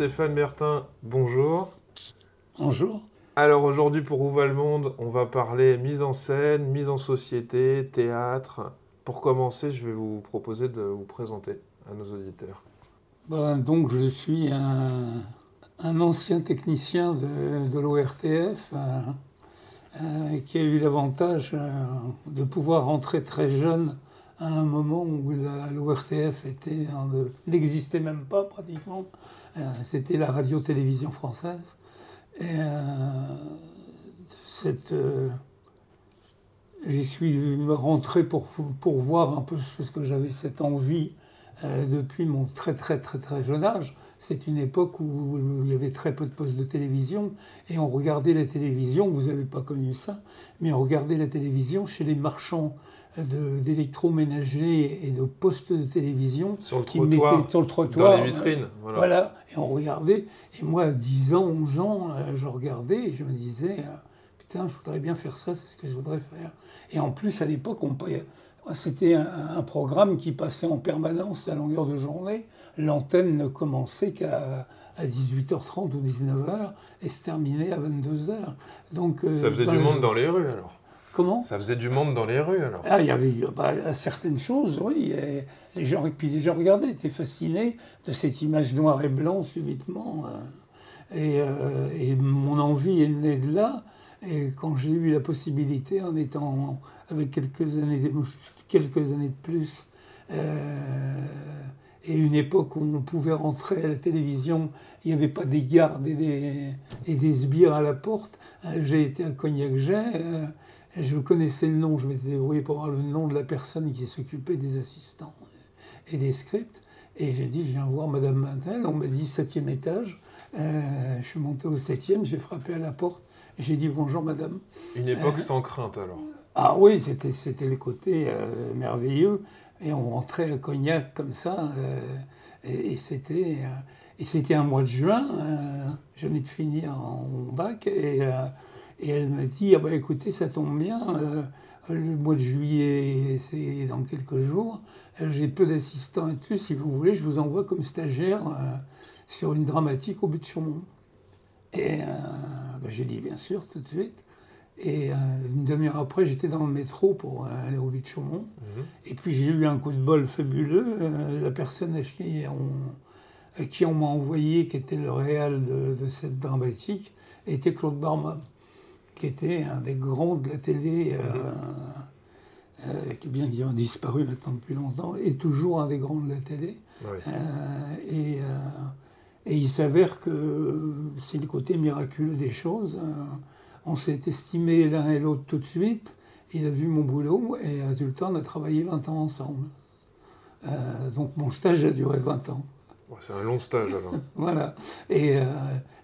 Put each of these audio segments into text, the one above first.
Stéphane Bertin, bonjour. Bonjour. Alors aujourd'hui pour Où va le monde, on va parler mise en scène, mise en société, théâtre, pour commencer, je vais vous proposer de vous présenter à nos auditeurs. Ben, donc, je suis un, ancien technicien de, l'ORTF euh, euh, qui a eu l'avantage euh, de pouvoir rentrer très jeune à un moment où l'ORTF n'existait même pas pratiquement. C'était la radio-télévision française. Et cette J'y suis rentré pour, pour voir un peu, parce que j'avais cette envie euh, depuis mon très très très très jeune âge. C'est une époque où il y avait très peu de postes de télévision et on regardait la télévision, vous n'avez pas connu ça, mais on regardait la télévision chez les marchands d'électroménager et de postes de télévision sur le, qui trottoir, sur le trottoir. Dans les vitrines. Voilà. voilà. Et on regardait. Et moi, à 10 ans, 11 ans, euh, je regardais et je me disais, euh, putain, je voudrais bien faire ça, c'est ce que je voudrais faire. Et en plus, à l'époque, c'était un, programme qui passait en permanence à longueur de journée. L'antenne ne commençait qu'à 18h30 ou 19h et se terminait à 22h. Donc, euh, ça faisait du monde dans les rues alors Comment Ça faisait du monde dans les rues alors Ah, il y avait bah, certaines choses, oui. les gens, puis les gens regardaient, étaient fascinés de cette image noire et blanc subitement. Hein. Et, euh, et, mon envie est née de là. Et quand j'ai eu la possibilité, en étant avec quelques années, quelques années de plus, euh, et une époque où on pouvait rentrer à la télévision, il n'y avait pas des gardes et des, et des sbires à la porte. Euh, j'ai été à Cognac-Jet, euh, je connaissais le nom, je m'étais débrouillé pour avoir le nom de la personne qui s'occupait des assistants et des scripts. Et j'ai dit, je viens voir Madame Mantel. On m'a dit septième étage. je suis monté au septième, j'ai frappé à la porte. J'ai dit bonjour madame. Une époque euh, sans crainte alors Ah oui, c'était, c'était le côté euh, merveilleux. Et on rentrait à Cognac comme ça. Euh, et, c'était, et c'était un mois de juin. je venais de finir en bac. Et, et elle m'a dit ah bah, écoutez, ça tombe bien. le mois de juillet, c'est dans quelques jours. J'ai peu d'assistants et tout. Si vous voulez, je vous envoie comme stagiaire sur une dramatique au but de Chaumont. Et euh, ben, j'ai dit bien sûr tout de suite. Et euh, une demi-heure après, j'étais dans le métro pour euh, aller au but de Chaumont. Mhm. Et puis j'ai eu un coup de bol fabuleux. la personne à qui on, qui on m'a envoyé, qui était le réel de, cette dramatique, était Claude Barma, qui était un des grands de la télé, mhm. qui bien qu'il a disparu maintenant depuis longtemps, est toujours un des grands de la télé. et et il s'avère que c'est le côté miraculeux des choses. On s'est estimé l'un et l'autre tout de suite. Il a vu mon boulot et résultat, on a travaillé 20 ans ensemble. Euh, donc mon stage a duré 20 ans. C'est un long stage alors. voilà. Et euh,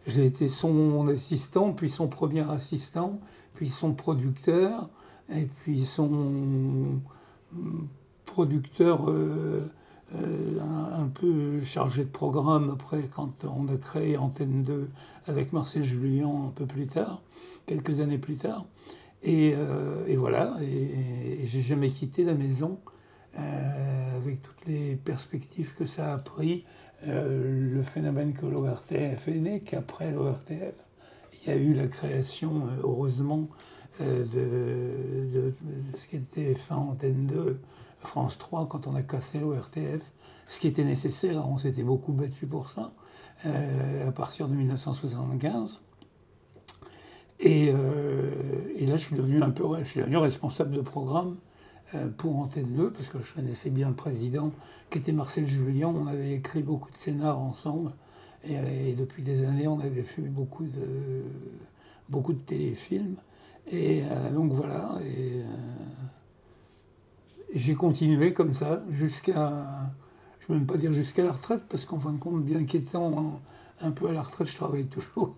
j'ai été son assistant, puis son premier assistant, puis son producteur, et puis son producteur. Euh, euh, un, peu chargé de programme après quand on a créé Antenne 2 avec Marcel Julien un peu plus tard, quelques années plus tard. Et, voilà, et, j'ai jamais quitté la maison avec toutes les perspectives que ça a pris. Le phénomène que l'ORTF est né, qu'après l'ORTF, il y a eu la création, heureusement, de, de, ce qui était fin Antenne 2 France 3 quand on a cassé l'ORTF, ce qui était nécessaire, on s'était beaucoup battu pour ça, euh, à partir de 1975. Euh, et, là, je suis devenu un peu, je suis devenu responsable de programme euh, pour Antenne 2, parce que je connaissais bien le président, qui était Marcel Julien. On avait écrit beaucoup de scénars ensemble, et, depuis des années, on avait fait beaucoup de, beaucoup de téléfilms. Et donc voilà. Et, j'ai continué comme ça jusqu'à, je ne vais même pas dire jusqu'à la retraite, parce qu'en fin de compte, bien qu'étant un peu à la retraite, je travaille toujours.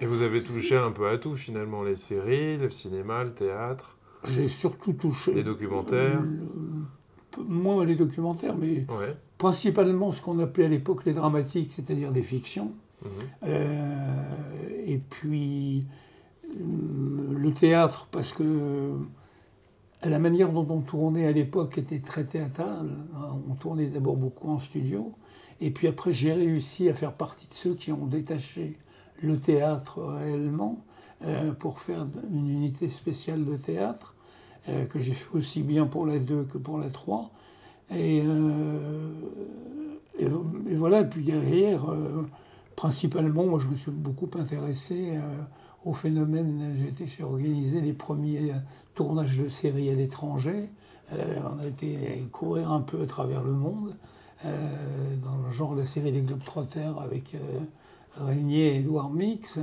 Et vous avez touché un peu à tout finalement, les séries, le cinéma, le théâtre J'ai surtout touché. Les documentaires Moins les documentaires, mais principalement ce qu'on appelait à l'époque les dramatiques, c'est-à-dire des fictions. Mhm. Euh, et puis le théâtre, parce que la manière dont on tournait à l'époque était très théâtrale. On tournait d'abord beaucoup en studio. Et puis après, j'ai réussi à faire partie de ceux qui ont détaché le théâtre réellement euh, pour faire une unité spéciale de théâtre, euh, que j'ai fait aussi bien pour la 2 que pour la 3. Euh, et, voilà, puis derrière, principalement, moi je me suis beaucoup intéressé au phénomène. J'ai organisé les premiers tournages de séries à l'étranger. on a été courir un peu à travers le monde. dans le genre de la série des Globetrotters avec Régnier et Edouard Mix,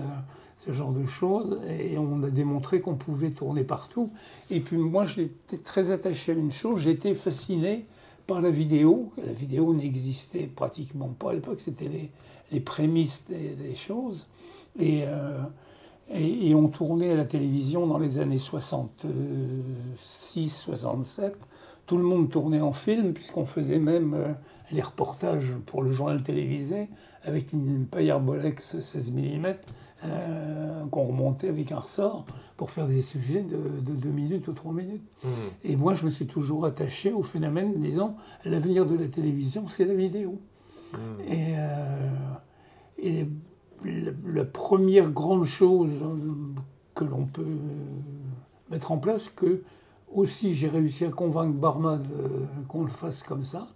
ce genre de choses. Et on a démontré qu'on pouvait tourner partout. Et puis moi, j'étais très attaché à une chose, j'étais fasciné par la vidéo. La vidéo n'existait pratiquement pas à l'époque, c'était les, les, prémices des, choses. Et, euh, et, on tournait à la télévision dans les années 66, 67. Tout le monde tournait en film, puisqu'on faisait même euh, les reportages pour le journal télévisé avec une paille Arbolex 16 mm euh, qu'on remontait avec un ressort pour faire des sujets de, de 2 minutes ou 3 minutes. Mmh. Et moi, je me suis toujours attaché au phénomène disant l'avenir de la télévision, c'est la vidéo. Mmh. Et, euh, et la, première grande chose que l'on peut mettre en place, que aussi j'ai réussi à convaincre Barma qu'on le fasse comme ça,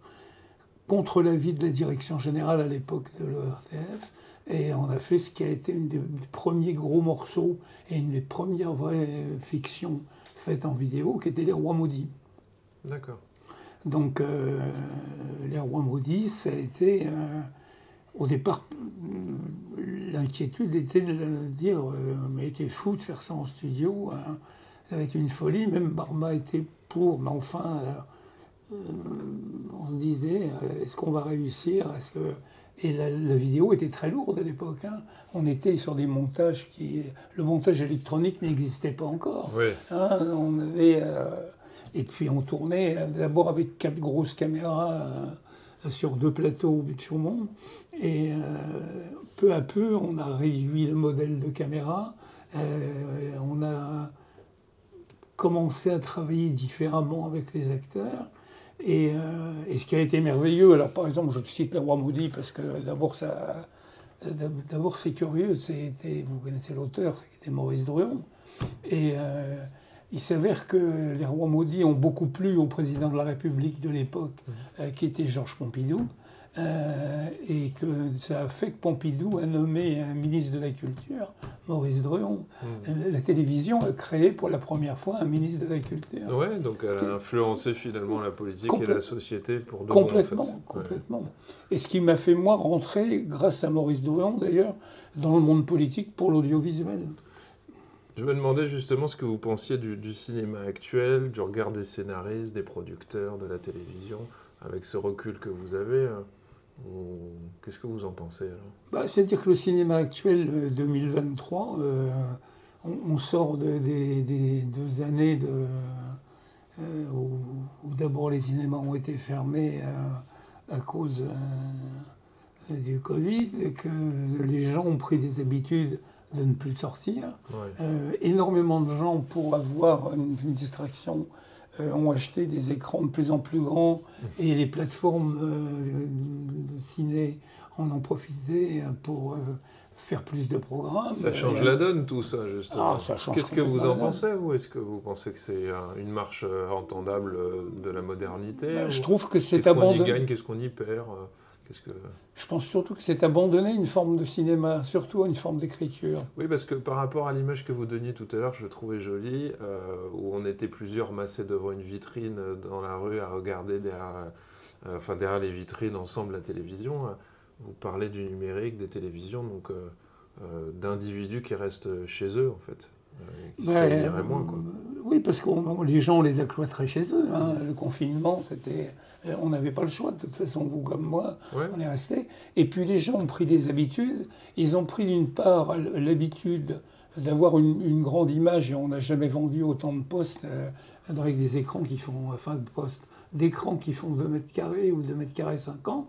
contre l'avis de la direction générale à l'époque de l'ERTF. Et on a fait ce qui a été une des premiers gros morceaux et une des premières vraies fictions faites en vidéo, qui était Les Rois Maudits. D'accord. Donc, euh, Les Rois Maudits, ça a été. Euh, au départ, l'inquiétude était de dire euh, Mais était fou de faire ça en studio, hein. ça va être une folie. Même Barma était pour, mais enfin euh, on se disait, euh, est-ce qu'on va réussir? Est-ce que... Et la, vidéo était très lourde à l'époque. Hein. On était sur des montages qui... Le montage électronique n'existait pas encore. Hein. on avait... Euh, et puis on tournait d'abord avec quatre grosses caméras sur deux plateaux au but de Chaumont. Et peu à peu, on a réduit le modèle de caméra. on a commencé à travailler différemment avec les acteurs. Euh, et, ce qui a été merveilleux, alors par exemple, je cite Le Roi Maudit parce que d'abord, ça, d'abord c'est curieux, c'était, vous connaissez l'auteur, c'était Maurice Druon. Et euh, il s'avère que Les Rois Maudits ont beaucoup plu au président de la République de l'époque, euh, qui était Georges Pompidou. Euh, et que ça a fait que Pompidou a nommé un ministre de la Culture, Maurice Druon. Hmm. La, télévision a créé pour la première fois un ministre de la Culture. Oui, donc elle a influencé finalement la politique et la société pour de Complètement, bon, complètement. Et ce qui m'a fait, moi, rentrer, grâce à Maurice Druon d'ailleurs, dans le monde politique pour l'audiovisuel. Je me demandais justement ce que vous pensiez du, du cinéma actuel, du regard des scénaristes, des producteurs, de la télévision, avec ce recul que vous avez. Qu'est-ce que vous en pensez bah, C'est-à-dire que le cinéma actuel 2023, euh, euh, on, sort des deux années de, euh, où, d'abord les cinémas ont été fermés à cause du Covid, et que les gens ont pris des habitudes de ne plus sortir. énormément de gens, pour avoir une distraction, euh, ont acheté des écrans de plus en plus grands et les plateformes euh, de ciné en ont profité pour euh, faire plus de programmes. Ça change la donne tout ça justement. Ah, Qu'est-ce que vous en pensez ou est-ce que vous pensez que c'est une marche entendable de la modernité bah, Je trouve que c'est abandonné. Qu'est-ce qu'on y gagne, qu'est-ce qu'on y perd que... Je pense surtout que c'est abandonner une forme de cinéma, surtout une forme d'écriture. Oui, parce que par rapport à l'image que vous donniez tout à l'heure, je trouvais jolie, euh, où on était plusieurs massés devant une vitrine dans la rue à regarder derrière, euh, enfin, derrière les vitrines ensemble la télévision. Vous parlez du numérique, des télévisions, donc euh, d'individus qui restent chez eux, en fait. qui se moins, quoi. Oui, parce que les gens les a cloîtrés chez eux. Hein. Le confinement, c'était. On n'avait pas le choix, de toute façon, vous comme moi, on est resté. Et puis les gens ont pris des habitudes. Ils ont pris d'une part l'habitude d'avoir une, grande image, et on n'a jamais vendu autant de postes euh, avec des écrans qui font, enfin de postes, d'écrans qui font 2 mètres carrés ou 2 mètres carrés 50,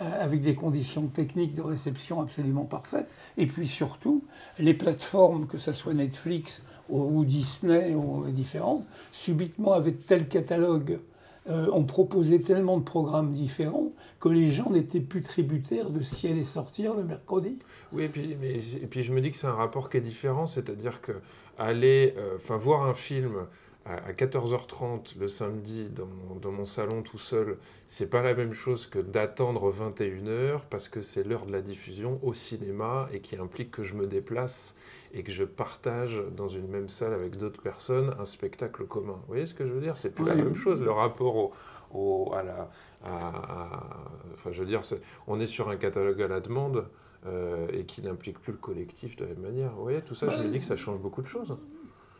euh, avec des conditions techniques de réception absolument parfaites. Et puis surtout, les plateformes, que ce soit Netflix ou, Disney ou différentes, subitement avec tel catalogue, euh, ont proposé tellement de programmes différents que les gens n'étaient plus tributaires de ce qui sortir le mercredi. Oui, et puis, mais, et puis je me dis que c'est un rapport qui est différent, c'est-à-dire que aller, euh, voir un film à 14h30 le samedi dans mon, salon tout seul, c'est pas la même chose que d'attendre 21h parce que c'est l'heure de la diffusion au cinéma et qui implique que je me déplace et que je partage dans une même salle avec d'autres personnes un spectacle commun. Vous voyez ce que je veux dire? C'est plus la même chose, le rapport au, à la. enfin, je veux dire, on est sur un catalogue à la demande. Euh, et qui n'implique plus le collectif de la même manière. Vous voyez, tout ça, je me dis que ça change beaucoup de choses.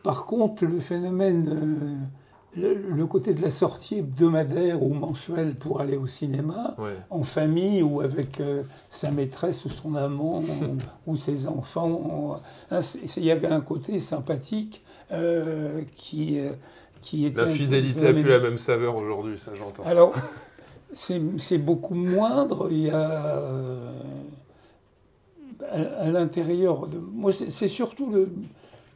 Par contre, le phénomène, euh, le, côté de la sortie hebdomadaire ou mensuelle pour aller au cinéma, en famille ou avec euh, sa maîtresse ou son amant ou, ses enfants, hein, il y avait un côté sympathique euh, qui, qui était... La fidélité n'a plus la même saveur aujourd'hui, ça j'entends. Alors, c'est beaucoup moindre. Il y a à, l'intérieur de moi, c'est surtout le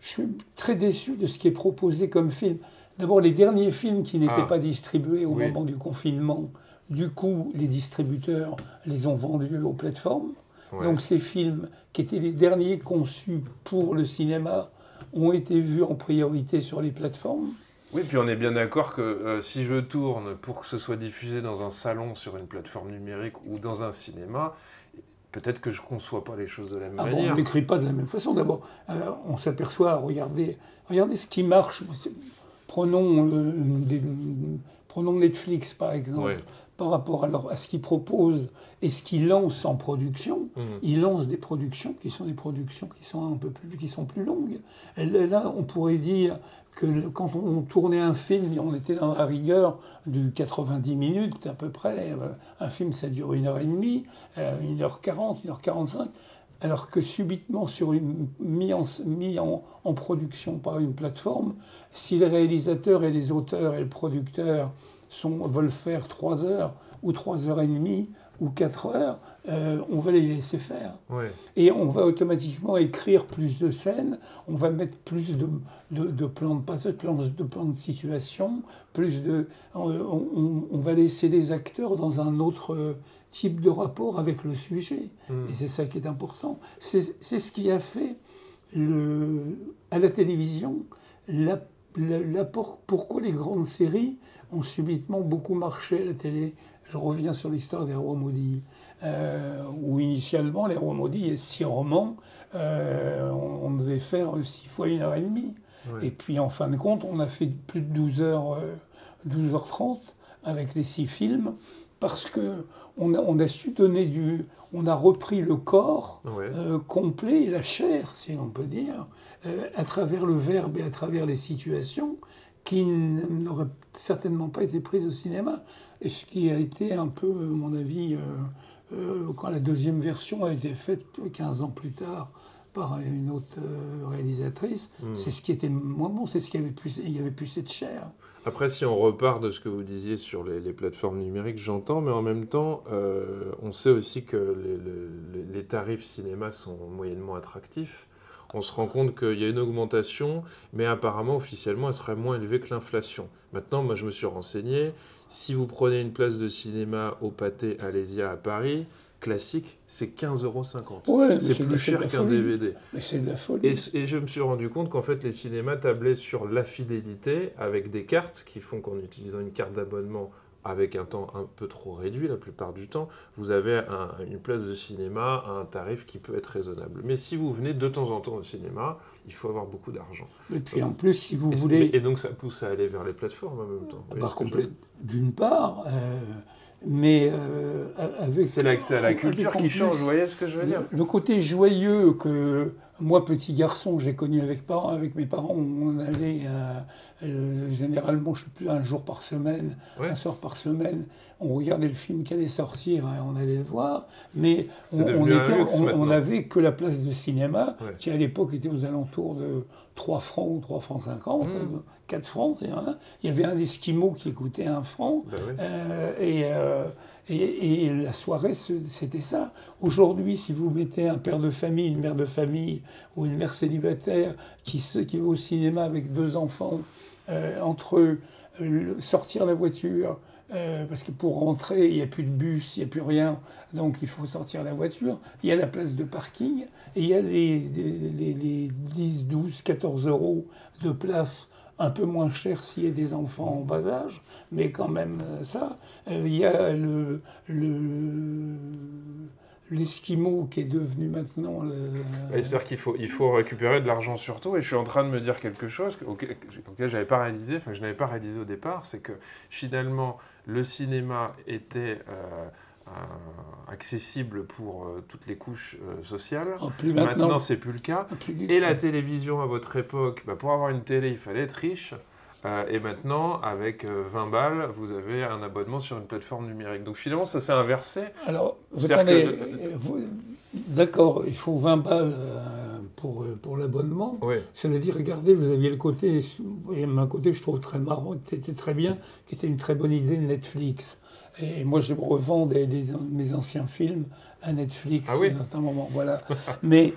je suis très déçu de ce qui est proposé comme film. D'abord, les derniers films qui n'étaient ah. pas distribués au moment du confinement, du coup, les distributeurs les ont vendus aux plateformes. Donc ces films, qui étaient les derniers conçus pour le cinéma, ont été vus en priorité sur les plateformes. Oui, puis on est bien d'accord que euh, si je tourne pour que ce soit diffusé dans un salon sur une plateforme numérique ou dans un cinéma, peut-être que je ne conçois pas les choses de la même ah manière. on n'écrit pas de la même façon. D'abord, euh, on s'aperçoit, regardez, regardez ce qui marche. Prenons, euh, prenons Netflix, par exemple, par rapport à, à ce qu'il propose et ce qu'il lance en production. Mmh. Il lance des productions qui sont des productions qui sont un peu plus, qui sont plus longues. là, on pourrait dire que quand on tournait un film, on était dans la rigueur du 90 minutes à peu près. Euh, un film, ça dure une heure et demie, euh, une heure quarante, une heure quarante-cinq. Alors que subitement, sur une, mis, en, mis en, production par une plateforme, si les réalisateurs et les auteurs et le producteur sont, veulent faire trois heures ou trois heures et demie ou quatre heures, euh, on va les laisser faire. Et on va automatiquement écrire plus de scènes, on va mettre plus de, de, plans de passage, de plans de situation, plus de, on, va laisser les acteurs dans un autre type de rapport avec le sujet. Hmm. Et c'est ça qui est important. C'est ce qui a fait le, à la télévision l'apport. pourquoi les grandes séries ont subitement beaucoup marché à la télé. Je reviens sur l'histoire des rois maudits. Euh, où initialement, les rois maudits, il y a six romans, euh, on, devait faire six fois une heure et demie. Et puis en fin de compte, on a fait plus de 12 heures, 12h30 euh, avec les six films, parce que on a, on a su donner du. On a repris le corps complet, la chair, si on peut dire, à travers le verbe et à travers les situations qui n'auraient certainement pas été prises au cinéma. Et ce qui a été un peu, à mon avis, euh, quand la deuxième version a été faite 15 ans plus tard par une autre euh, réalisatrice, hmm. c'est ce qui était moins bon, c'est ce qui avait plus, il y avait plus cette chair. Après, si on repart de ce que vous disiez sur les, plateformes numériques, j'entends, mais en même temps, euh, on sait aussi que les, tarifs cinéma sont moyennement attractifs. On se rend compte qu'il y a une augmentation, mais apparemment, officiellement, elle serait moins élevée que l'inflation. Maintenant, moi, je me suis renseigné. Si vous prenez une place de cinéma au Pâté Alésia à Paris, classique, c'est 15,50 euros. c'est plus cher qu'un DVD. Mais c'est de la folie. Et, je me suis rendu compte qu'en fait, les cinémas tablaient sur la fidélité avec des cartes qui font qu'en utilisant une carte d'abonnement avec un temps un peu trop réduit la plupart du temps, vous avez une place de cinéma à un tarif qui peut être raisonnable. Mais si vous venez de temps en temps au cinéma, il faut avoir beaucoup d'argent. Et puis en plus, si vous voulez... Et donc ça pousse à aller vers les plateformes en même temps. Par contre, d'une part, euh, mais euh, avec... C'est à la culture qui change, vous voyez ce que je veux dire Le côté joyeux que moi, petit garçon, j'ai connu avec, parents, avec mes parents, on allait euh, généralement, je ne sais plus, un jour par semaine, un soir par semaine, on regardait le film qui allait sortir et on allait le voir, mais on, on, n'avait que la place de cinéma, qui à l'époque était aux alentours de 3 francs ou 3 francs 50, 4 mmh. francs, il y avait un Esquimau qui coûtait 1 franc, ben euh, et, euh, et, et, la soirée, c'était ça. Aujourd'hui, si vous mettez un père de famille, une mère de famille ou une mère célibataire qui, qui va au cinéma avec deux enfants, euh, entre sortir la voiture, euh, parce que pour rentrer, il n'y a plus de bus, il n'y a plus rien, donc il faut sortir la voiture. Il y a la place de parking il y a les, les, les 10, 12, 14 euros de place un peu moins cher s'il y a des enfants en bas âge, mais quand même euh, ça. Euh, il y a le, le qui est devenu maintenant. C'est-à-dire qu'il faut, il faut récupérer de l'argent surtout, et je suis en train de me dire quelque chose auquel, j'avais pas réalisé, enfin je n'avais pas réalisé au départ, c'est que finalement le cinéma était euh, accessible pour euh, toutes les couches euh, sociales. Oh, maintenant, maintenant c'est plus le cas. Et la télévision à votre époque, bah, pour avoir une télé, il fallait être riche. et maintenant, avec 20 balles, vous avez un abonnement sur une plateforme numérique. Donc finalement, ça s'est inversé. Alors, vous attendez, d'accord, il faut 20 balles pour, pour l'abonnement. Oui. Cela dit, regardez, vous aviez le côté, et un côté je trouve très marrant, qui était très bien, qui était une très bonne idée de Netflix. Et moi, je revends des, mes anciens films à Netflix ah oui à un moment. Voilà. Mais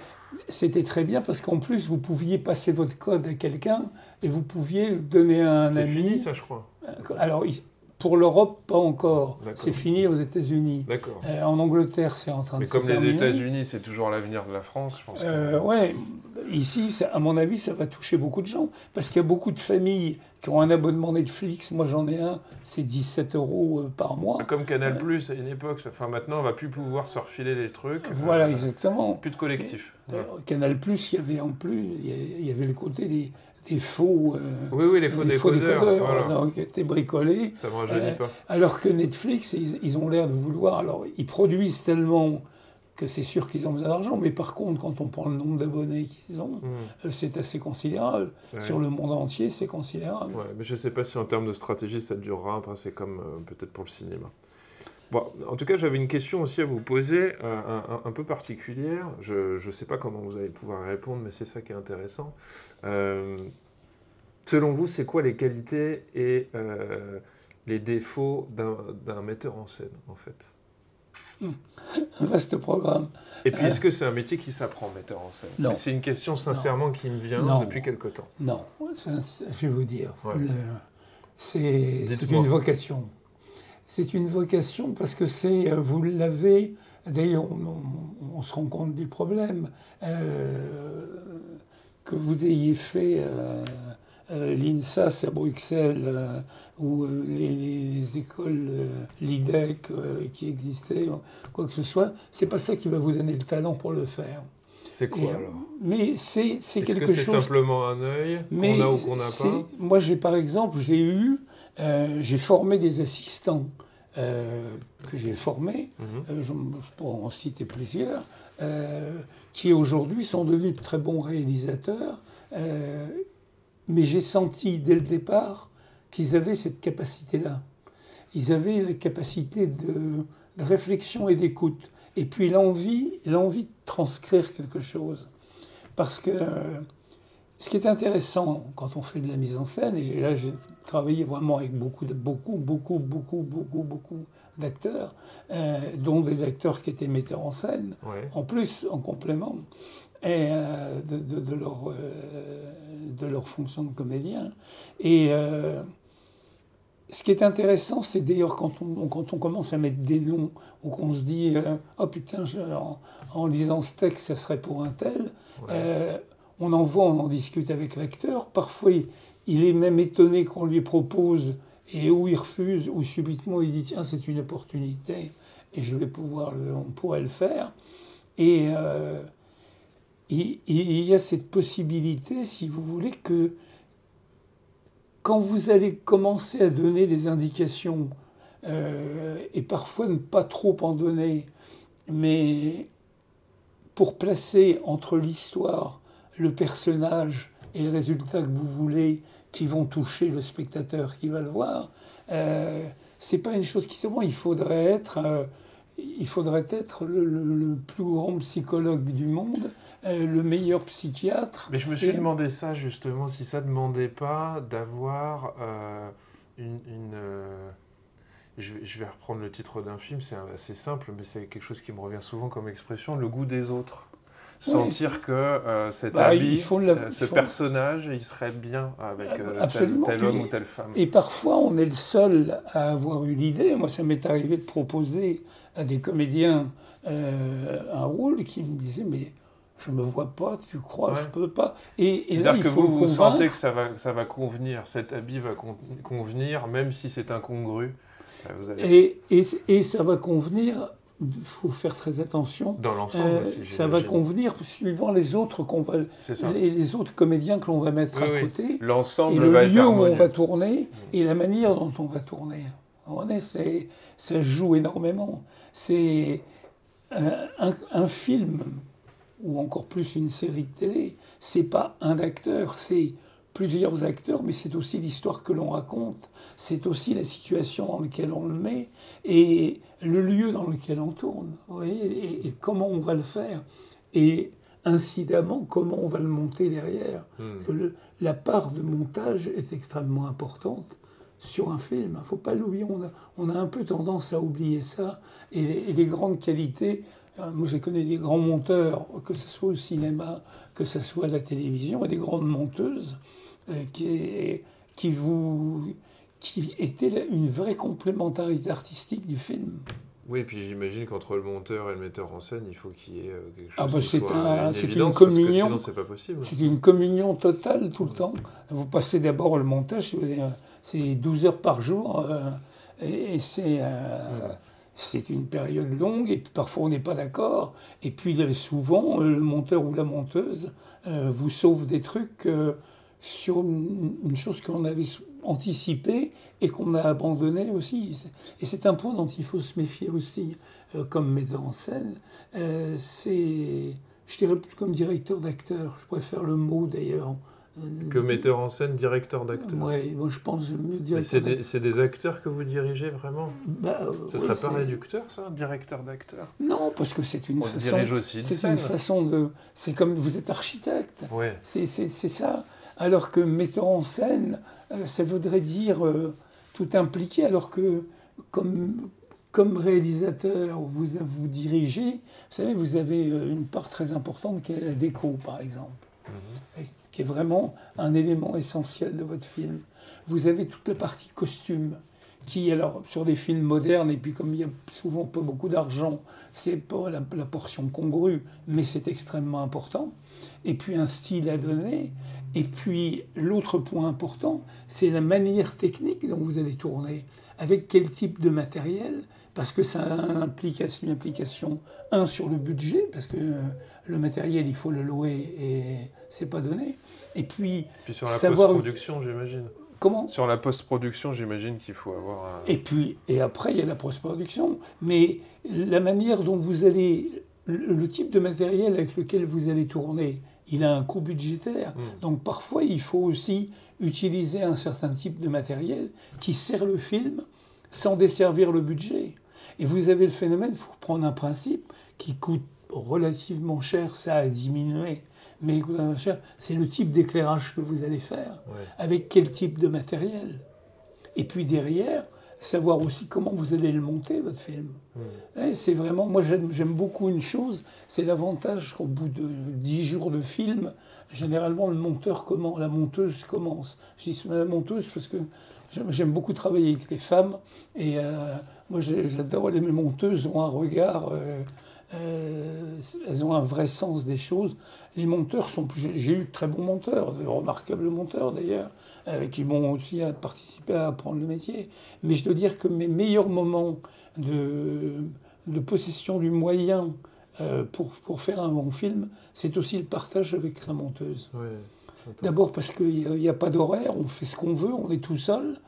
c'était très bien parce qu'en plus, vous pouviez passer votre code à quelqu'un et vous pouviez le donner à un ami. C'est fini, ça, je crois. Alors, pour l'Europe, pas encore. C'est fini aux États-Unis. D'accord. Euh, en Angleterre, c'est en train de se Mais comme les États-Unis, c'est toujours l'avenir de la France, je pense. Euh, ouais. Ici, à mon avis, ça va toucher beaucoup de gens. Parce qu'il y a beaucoup de familles qui ont un abonnement Netflix. Moi, j'en ai un, c'est 17 euros euh, par mois. Comme Canal Plus à une époque. Enfin, maintenant, on va plus pouvoir se refiler les trucs. Voilà, exactement. Plus de collectif. Canal Plus, il y avait en plus, il y avait le côté des des faux, euh, oui, oui, les faux, décodeurs, qui étaient bricolés. Ça me rajeunit euh, pas. Alors que Netflix, ils, ont l'air de vouloir. Alors, ils produisent tellement que c'est sûr qu'ils ont besoin d'argent, mais par contre, quand on prend le nombre d'abonnés qu'ils ont, hmm. euh, c'est assez considérable. Sur le monde entier, c'est considérable. Ouais, mais je ne sais pas si en termes de stratégie, ça durera. Après, c'est comme peut-être pour le cinéma. Bon, en tout cas, j'avais une question aussi à vous poser, un, peu particulière. Je ne sais pas comment vous allez pouvoir répondre, mais c'est ça qui est intéressant. Euh, selon vous, c'est quoi les qualités et euh, les défauts d'un metteur en scène, en fait? Un vaste programme. Et puis, est-ce que c'est un métier qui s'apprend, metteur en scène? Non. C'est une question sincèrement qui me vient depuis quelque temps. Non, je vais vous dire. C'est une vocation. C'est une vocation parce que c'est, euh, vous l'avez, d'ailleurs, on, se rend compte du problème. Euh, que vous ayez fait euh, euh, l'INSAS à Bruxelles ou les, écoles l'IDEC qui existaient, quoi que ce soit, c'est pas ça qui va vous donner le talent pour le faire. C'est quoi alors? Mais c'est quelque que c'est simplement un œil qu'on a ou qu'on n'a pas? Moi, j'ai par exemple, j'ai eu, j'ai formé des assistants que j'ai formés, mhm. je, je, pourrais en citer plusieurs, qui aujourd'hui sont devenus de très bons réalisateurs, euh, mais j'ai senti dès le départ qu'ils avaient cette capacité-là. Ils avaient la capacité de, réflexion et d'écoute, et puis l'envie, l'envie de transcrire quelque chose. Parce que ce qui est intéressant quand on fait de la mise en scène, et là j'ai travaillé vraiment avec beaucoup, beaucoup, beaucoup, beaucoup, beaucoup, beaucoup d'acteurs, euh, dont des acteurs qui étaient metteurs en scène, en plus, en complément, et, euh, de, leur, euh, de leur fonction de comédien. Et ce qui est intéressant, c'est d'ailleurs quand on, quand on commence à mettre des noms, ou qu'on se dit Oh putain, en, lisant ce texte, ça serait pour un tel. on en voit, on en discute avec l'acteur. Parfois, il est même étonné qu'on lui propose et où il refuse, ou subitement il dit tiens c'est une opportunité et je vais pouvoir le, on pourrait le faire. Et euh, il, y a cette possibilité, si vous voulez, que quand vous allez commencer à donner des indications, euh, et parfois ne pas trop en donner, mais pour placer entre l'histoire, le personnage et le résultat que vous voulez, qui vont toucher le spectateur qui va le voir, euh, c'est pas une chose qui se voit. Il faudrait être, euh, il faudrait être le, plus grand psychologue du monde, euh, le meilleur psychiatre. Mais je me suis demandé ça justement, si ça ne demandait pas d'avoir une, je, vais reprendre le titre d'un film, c'est assez simple, mais c'est quelque chose qui me revient souvent comme expression, le goût des autres. Sentir que euh, cet bah, habit, euh, ce personnage, il serait bien avec euh, tel, homme ou telle femme. Et parfois, on est le seul à avoir eu l'idée. Moi, ça m'est arrivé de proposer à des comédiens un rôle qui me disaient, mais je ne me vois pas, tu crois, je ne peux pas. Et, C'est-à-dire que vous, vous sentez que ça va, ça va convenir, cet habit va convenir, même si c'est incongru. Et, et, ça va convenir, il faut faire très attention. Dans l'ensemble euh, Ça va convenir suivant les autres, qu'on va, les, les, autres comédiens que l'on va mettre à côté. L'ensemble Et le lieu où on va tourner et la manière dont on va tourner. C'est, ça joue énormément. C'est un, un, film, ou encore plus une série de télé, c'est pas un acteur, c'est plusieurs acteurs, mais c'est aussi l'histoire que l'on raconte, c'est aussi la situation dans laquelle on le met et le lieu dans lequel on tourne, et, comment on va le faire, et incidemment comment on va le monter derrière. Hmm. Parce que la part de montage est extrêmement importante sur un film. Il ne faut pas l'oublier, on a, on a, un peu tendance à oublier ça, et les, grandes qualités. Euh, moi, j'ai connu des grands monteurs, que ce soit au cinéma, que ce soit à la télévision, et des grandes monteuses euh, qui, qui, vous, qui était une vraie complémentarité artistique du film. Oui, et puis j'imagine qu'entre le monteur et le metteur en scène, il faut qu'il y ait euh, quelque ah, chose ah bah un, C'est une communion. c'est pas possible. C'est une communion totale tout le temps. Vous passez d'abord le montage, c'est 12 heures par jour, euh, et, c'est c'est une période longue, et parfois on n'est pas d'accord. Et puis souvent, le monteur ou la monteuse vous sauve des trucs sur une, chose qu'on avait anticipée et qu'on a abandonnée aussi. Et c'est un point dont il faut se méfier aussi euh, comme metteur en scène. Euh, c'est, je dirais plus comme directeur d'acteur, je préfère le mot d'ailleurs. Que metteur en scène, directeur d'acteur. Oui, moi je pense que mieux dire. C'est des, des, acteurs que vous dirigez vraiment? Bah, Ça serait pas réducteur, ça, directeur d'acteur? Non, parce que c'est une façon. C'est une façon de. C'est comme vous êtes architecte. Ouais. C'est ça alors que metteur en scène, euh, ça voudrait dire euh, tout impliqué, alors que comme, comme réalisateur, vous vous dirigez, vous savez, vous avez euh, une part très importante qui est la déco, par exemple, qui est vraiment un élément essentiel de votre film. Vous avez toute la partie costume, qui, alors, sur des films modernes, et puis comme il n'y a souvent pas beaucoup d'argent, c'est pas la, la, portion congrue, mais c'est extrêmement important. Et puis un style à donner. Et puis l'autre point important, c'est la manière technique dont vous allez tourner. Avec quel type de matériel Parce que ça implique une implication, un, sur le budget, parce que le matériel, il faut le louer et c'est pas donné. Et puis, puis sur la post-production, j'imagine. Comment? Sur la post-production, j'imagine qu'il faut avoir un... Et puis, et après, il y a la post-production. Mais la manière dont vous allez... Le type de matériel avec lequel vous allez tourner, il a un coût budgétaire. Hmm. Donc parfois, il faut aussi utiliser un certain type de matériel qui sert le film sans desservir le budget. Et vous avez le phénomène, il faut prendre un principe qui coûte relativement cher, ça a diminué, mais cher, c'est le type d'éclairage que vous allez faire, avec quel type de matériel. Et puis derrière, savoir aussi comment vous allez le monter, votre film. Hmm. C'est vraiment, moi j'aime beaucoup une chose, c'est l'avantage qu'au bout de dix jours de film, généralement le monteur commence, la monteuse commence. Je dis la monteuse parce que j'aime beaucoup travailler avec les femmes et euh, moi j'adore les monteuses ont un regard, euh, euh, elles ont un vrai sens des choses. Les monteurs sont, j'ai eu de très bons monteurs, de remarquables monteurs d'ailleurs. Euh, qui m'ont aussi participé à apprendre le métier. Mais je dois dire que mes meilleurs moments de, de possession du moyen euh, pour, pour, faire un bon film, c'est aussi le partage avec sa monteuse. D'abord parce qu'il n'y a, pas d'horaire, on fait ce qu'on veut, on est tout seul.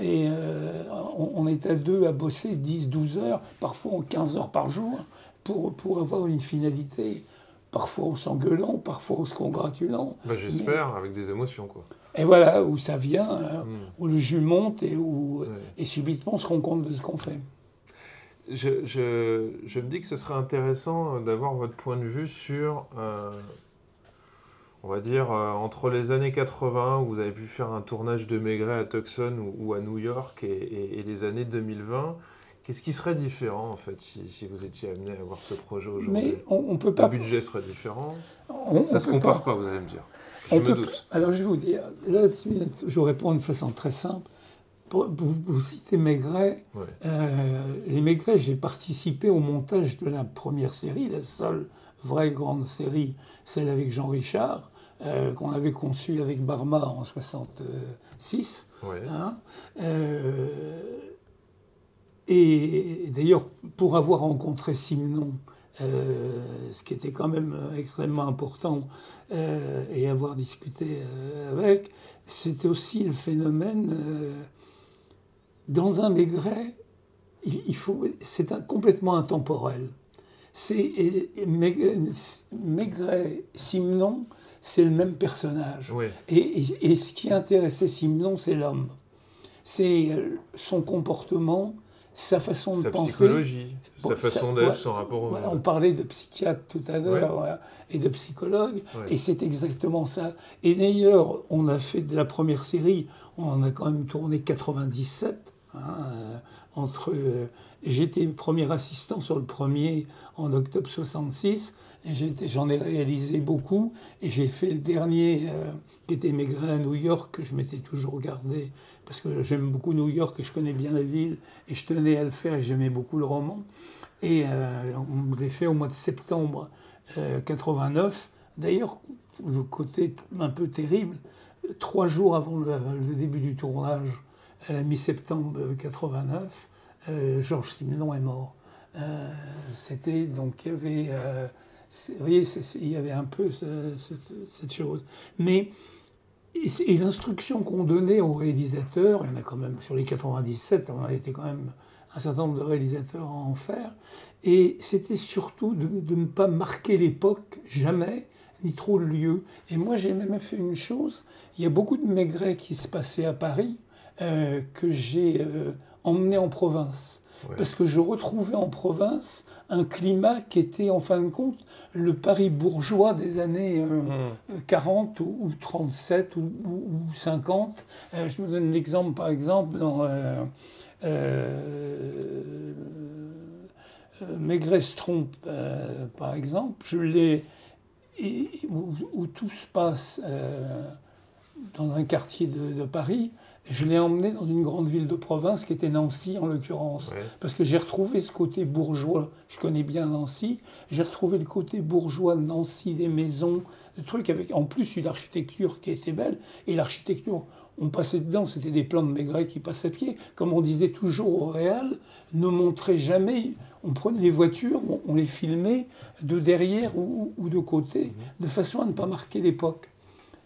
Euh, et on, est à deux à bosser 10, 12 heures, parfois 15 heures par jour pour, pour avoir une finalité, parfois en s'engueulant, parfois en se congratulant. Bah, J'espère, avec des émotions. quoi. Et voilà, où ça vient, hein, hmm. où le jus monte et où et subitement on se rend compte de ce qu'on fait. Je, je, je, me dis que ce serait intéressant d'avoir votre point de vue sur, euh, on va dire, euh, entre les années 80, où vous avez pu faire un tournage de Maigret à Tucson ou, à New York, et, et, les années 2020. Qu'est-ce qui serait différent, en fait, si, si vous étiez amené à voir ce projet aujourd'hui? Mais on, on, peut pas... Le budget serait différent? Ça ne se compare pas. vous allez me dire. Je me doute. Alors, je vais vous dire, là, je vous réponds de façon très simple vous, citez Maigret. Euh, les Maigret, j'ai participé au montage de la première série, la seule vraie grande série, celle avec Jean Richard, euh, qu'on avait conçue avec Barma en 66. Hein. Euh, et d'ailleurs, pour avoir rencontré Simon, ce qui était quand même extrêmement important, et avoir discuté avec, c'était aussi le phénomène dans un Maigret, il, faut, c'est complètement intemporel. C'est Maigret, Simon, c'est le même personnage. Et, ce qui intéressait Simon, c'est l'homme. C'est euh, son comportement, sa façon de penser. Sa psychologie, sa façon d'être, son rapport au monde. On parlait de psychiatre tout à l'heure et de psychologue, et c'est exactement ça. Et d'ailleurs, on a fait de la première série, on en a quand même tourné 97, Hein, euh, entre, euh, j'étais premier assistant sur le premier en octobre 66, et j'en ai réalisé beaucoup, et j'ai fait le dernier euh, qui était Maigret à New York, que je m'étais toujours gardé, parce que j'aime beaucoup New York et je connais bien la ville, et je tenais à le faire, et j'aimais beaucoup le roman. Et on l'a fait au mois de septembre 89. D'ailleurs, le côté un peu terrible, trois jours avant le début du tournage, à la mi-septembre 89, euh, Georges Simenon est mort. Euh, c'était donc il y avait, euh, vous voyez, il y avait un peu cette chose. Mais et, l'instruction qu'on donnait aux réalisateurs, il y en a quand même sur les 97, on a été quand même un certain nombre de réalisateurs à en faire, et c'était surtout de, ne pas marquer l'époque, jamais, ni trop le lieu. Et moi j'ai même fait une chose, il y a beaucoup de Maigret qui se passaient à Paris, euh, que j'ai euh, emmené en province. Parce que je retrouvais en province un climat qui était en fin de compte le Paris bourgeois des années 40 euh, mmh. ou, 37 ou, 50. je me donne l'exemple par exemple dans Maigresse Trompe, par exemple, je l'ai où, tout se passe dans un quartier de Paris, je l'ai emmené dans une grande ville de province qui était Nancy en l'occurrence. Parce que j'ai retrouvé ce côté bourgeois. Je connais bien Nancy. J'ai retrouvé le côté bourgeois de Nancy, des maisons, des trucs avec en plus une architecture qui était belle. Et l'architecture, on passait dedans, c'était des plans de Maigret qui passaient à pied. Comme on disait toujours au Réal, ne montrait jamais. On prenait les voitures, on, les filmait de derrière ou, ou de côté, mhm. de façon à ne pas marquer l'époque.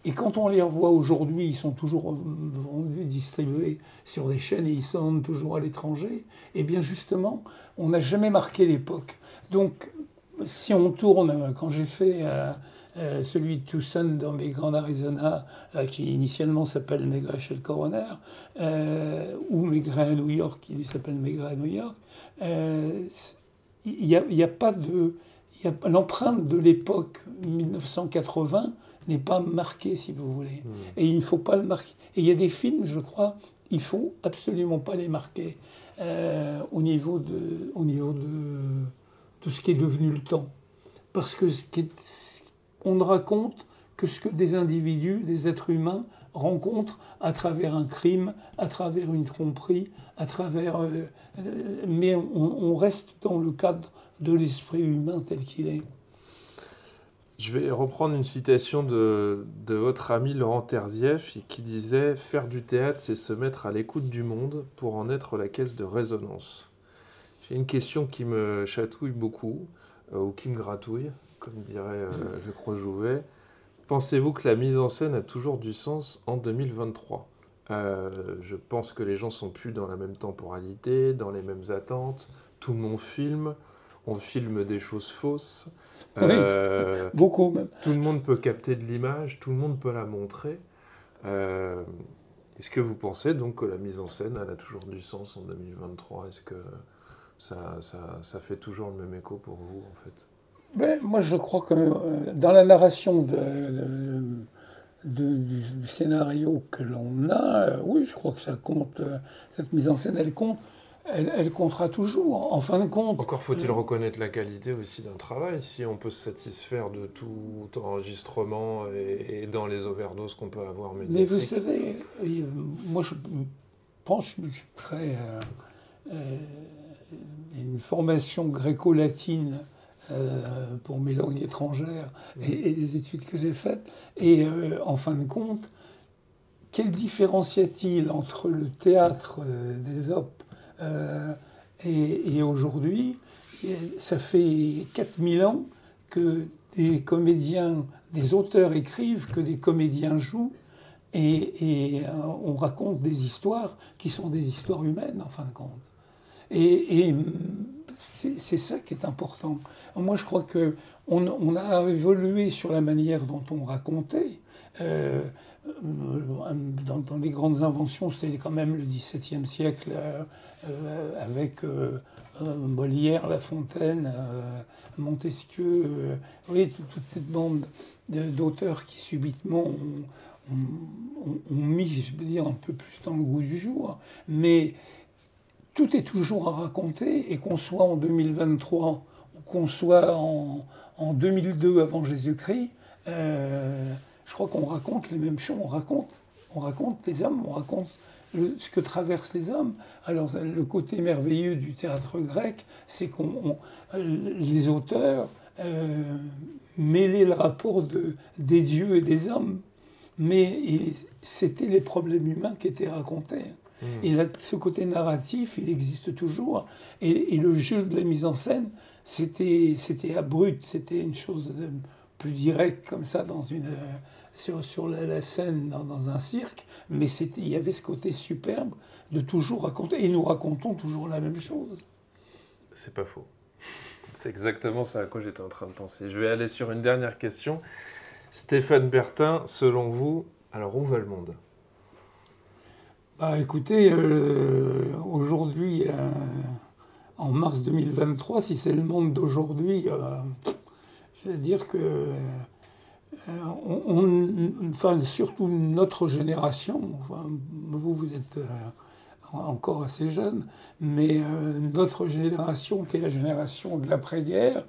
Et quand on les revoit aujourd'hui, ils sont toujours vendus, distribués sur des chaînes et ils sont toujours à l'étranger. Eh bien justement, on n'a jamais marqué l'époque. Donc, si on tourne, quand j'ai fait euh, euh, celui de Tucson dans mes grands Arizona, euh, qui initialement s'appelle Maigret chez le coroner, ou Maigret à New York, qui lui s'appelle Maigret à New York, il n'y a, a, pas de. L'empreinte de l'époque 1980 n'est pas marqué, si vous voulez. Hmm. Et il ne faut pas le marquer. Et il y a des films, je crois, il faut absolument pas les marquer euh, au niveau, de, au niveau de, ce qui est devenu le temps. Parce que ce qui on ne raconte que ce que des individus, des êtres humains rencontrent à travers un crime, à travers une tromperie, à travers. Euh, euh, mais on reste dans le cadre de l'esprit humain tel qu'il est. Je vais reprendre une citation de, votre ami Laurent Terzieff qui disait Faire du théâtre, c'est se mettre à l'écoute du monde pour en être la caisse de résonance. J'ai une question qui me chatouille beaucoup, euh, ou qui me gratouille, comme dirait, euh, je crois, Jouvet. Pensez-vous que la mise en scène a toujours du sens en 2023 euh, Je pense que les gens sont plus dans la même temporalité, dans les mêmes attentes, tout le monde filme on filme des choses fausses. Oui, beaucoup même. Tout le monde peut capter de l'image, tout le monde peut la montrer. Est-ce que vous pensez donc que la mise en scène, elle a toujours du sens en 2023 Est-ce que ça, ça, ça, fait toujours le même écho pour vous, en fait? Ben, Moi, je crois que euh, dans la narration de, du scénario que l'on a, euh, oui, je crois que ça compte, euh, cette mise en scène, elle compte elle, comptera toujours. En fin de compte. Encore faut-il reconnaître la qualité aussi d'un travail. Si on peut se satisfaire de tout enregistrement et, dans les overdoses qu'on peut avoir. Mais vous savez, moi je pense que je suis prêt à, une formation gréco-latine. Euh, pour mes langues étrangères et, les études que j'ai faites. Et euh, en fin de compte, quel différence y a-t-il entre le théâtre euh, des op euh, et, aujourd'hui, ça fait 4000 ans que des comédiens, des auteurs écrivent, que des comédiens jouent, et, euh, on raconte des histoires qui sont des histoires humaines, en fin de compte. Et, c'est ça qui est important. Moi, je crois que on, a évolué sur la manière dont on racontait. Euh, dans, les grandes inventions, c'était quand même le XVIIe siècle euh, avec euh, Molière, La Fontaine, euh, Montesquieu, oui, toute, cette bande d'auteurs qui subitement ont, mis, je veux dire, un peu plus dans le goût du jour. Mais tout est toujours à raconter, et qu'on soit en 2023 ou qu'on soit en, 2002 avant Jésus-Christ, je crois qu'on raconte les mêmes choses. On raconte, on raconte les hommes, on raconte ce que traversent les hommes. Alors le côté merveilleux du théâtre grec, c'est qu'on les auteurs euh, mêlaient le rapport de, des dieux et des hommes, mais c'était les problèmes humains qui étaient racontés. Hmm. Et là, ce côté narratif, il existe toujours. Et, et, le jeu de la mise en scène, c'était abrupt, c'était une chose plus directe comme ça dans une sur, la, scène dans, un cirque, mais il y avait ce côté superbe de toujours raconter, et nous racontons toujours la même chose. C'est pas faux. C'est exactement ça à quoi j'étais en train de penser. Je vais aller sur une dernière question. Stéphane Bertin, selon vous, alors où va le monde? Bah, Écoutez, euh, aujourd'hui, euh, en mars 2023, si c'est le monde d'aujourd'hui, euh, c'est-à-dire que euh, on, enfin, surtout notre génération, vous, vous êtes euh, encore assez jeune, mais euh, notre génération, qui est la génération de l'après-guerre,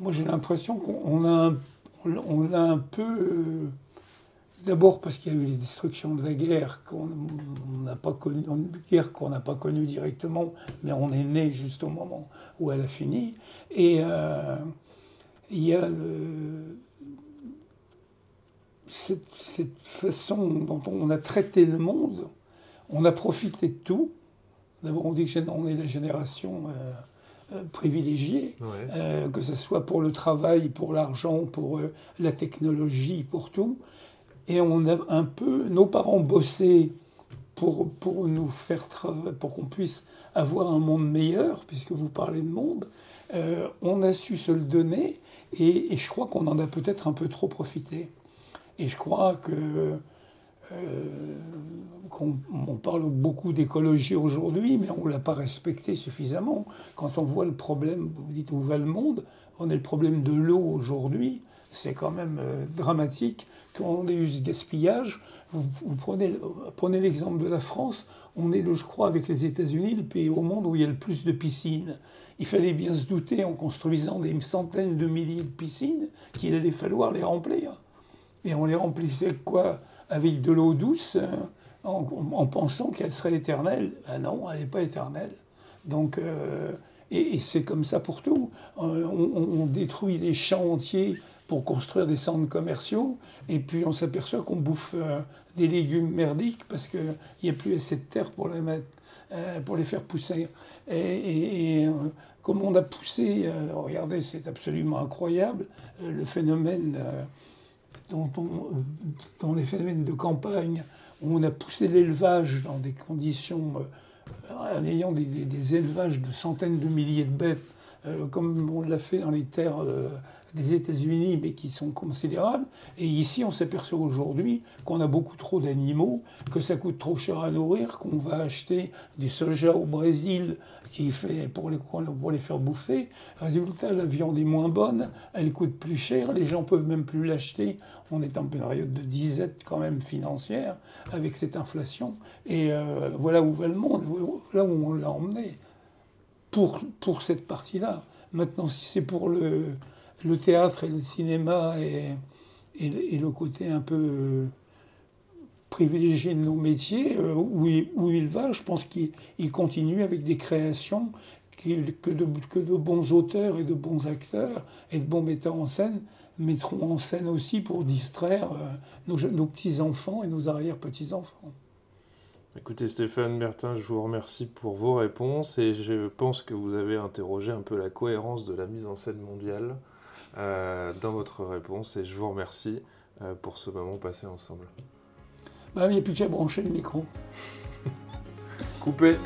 moi j'ai l'impression qu'on a, un, on a un peu. D'abord parce qu'il y a eu les destructions de la guerre qu'on n'a pas connu, une guerre qu'on n'a pas connue directement, mais on est né juste au moment où elle a fini. Et il y a le, cette, façon dont on a traité le monde, on a profité de tout. D'abord, on dit qu'on est la génération euh, euh, privilégiée, euh, que ce soit pour le travail, pour l'argent, pour la technologie, pour tout. Et on a un peu, nos parents bossaient pour, pour nous faire travailler, pour qu'on puisse avoir un monde meilleur, puisque vous parlez de monde. on a su se le donner, et je crois qu'on en a peut-être un peu trop profité. Et je crois que euh, parle beaucoup d'écologie aujourd'hui, mais on ne l'a pas respecté suffisamment. Quand on voit le problème, vous dites où va le monde, on a le problème de l'eau aujourd'hui, c'est quand même euh, dramatique. Quand on a eu ce gaspillage, vous, prenez, prenez l'exemple de la France, on est, je crois, avec les États-Unis, le pays au monde où il y a le plus de piscines. Il fallait bien se douter, en construisant des centaines de milliers de piscines, qu'il allait falloir les remplir. Et on les remplissait quoi? Avec de l'eau douce, euh, en, pensant qu'elle serait éternelle. Ah non, elle n'est pas éternelle. Donc, euh, et, c'est comme ça pour tout. Euh, on, détruit des champs entiers pour construire des centres commerciaux, et puis on s'aperçoit qu'on bouffe des légumes merdiques parce qu'il n'y a plus assez de terre pour les, mettre, pour les faire pousser. Et, comme on a poussé, regardez, c'est absolument incroyable, le phénomène dans, les phénomènes de campagne, où on a poussé l'élevage dans des conditions, euh, en ayant des, élevages de centaines de milliers de bêtes comme on l'a fait dans les terres des États-Unis, mais qui sont considérables. Et ici, on s'aperçoit aujourd'hui qu'on a beaucoup trop d'animaux, que ça coûte trop cher à nourrir, qu'on va acheter du soja au Brésil qui fait pour les, pour les faire bouffer. Résultat, la viande est moins bonne, elle coûte plus cher, les gens peuvent même plus l'acheter. On est en période de disette quand même financière avec cette inflation. Et euh, voilà où va le monde, là où on l'a emmené pour, pour cette partie-là. Maintenant, si c'est pour le, le théâtre et le cinéma et, le côté un peu euh, privilégié de nos métiers, euh, où, il, va, je pense qu'il continue avec des créations que, de, que de bons auteurs et de bons acteurs et de bons metteurs en scène mettront en scène aussi pour distraire euh, nos, nos petits-enfants et nos arrière-petits-enfants. Écoutez Stéphane Bertin, je vous remercie pour vos réponses et je pense que vous avez interrogé un peu la cohérence de la mise en scène mondiale. Euh, dans votre réponse et je vous remercie euh, pour ce moment passé ensemble. Bah, il n'y a plus qu'à brancher le micro. Coupé.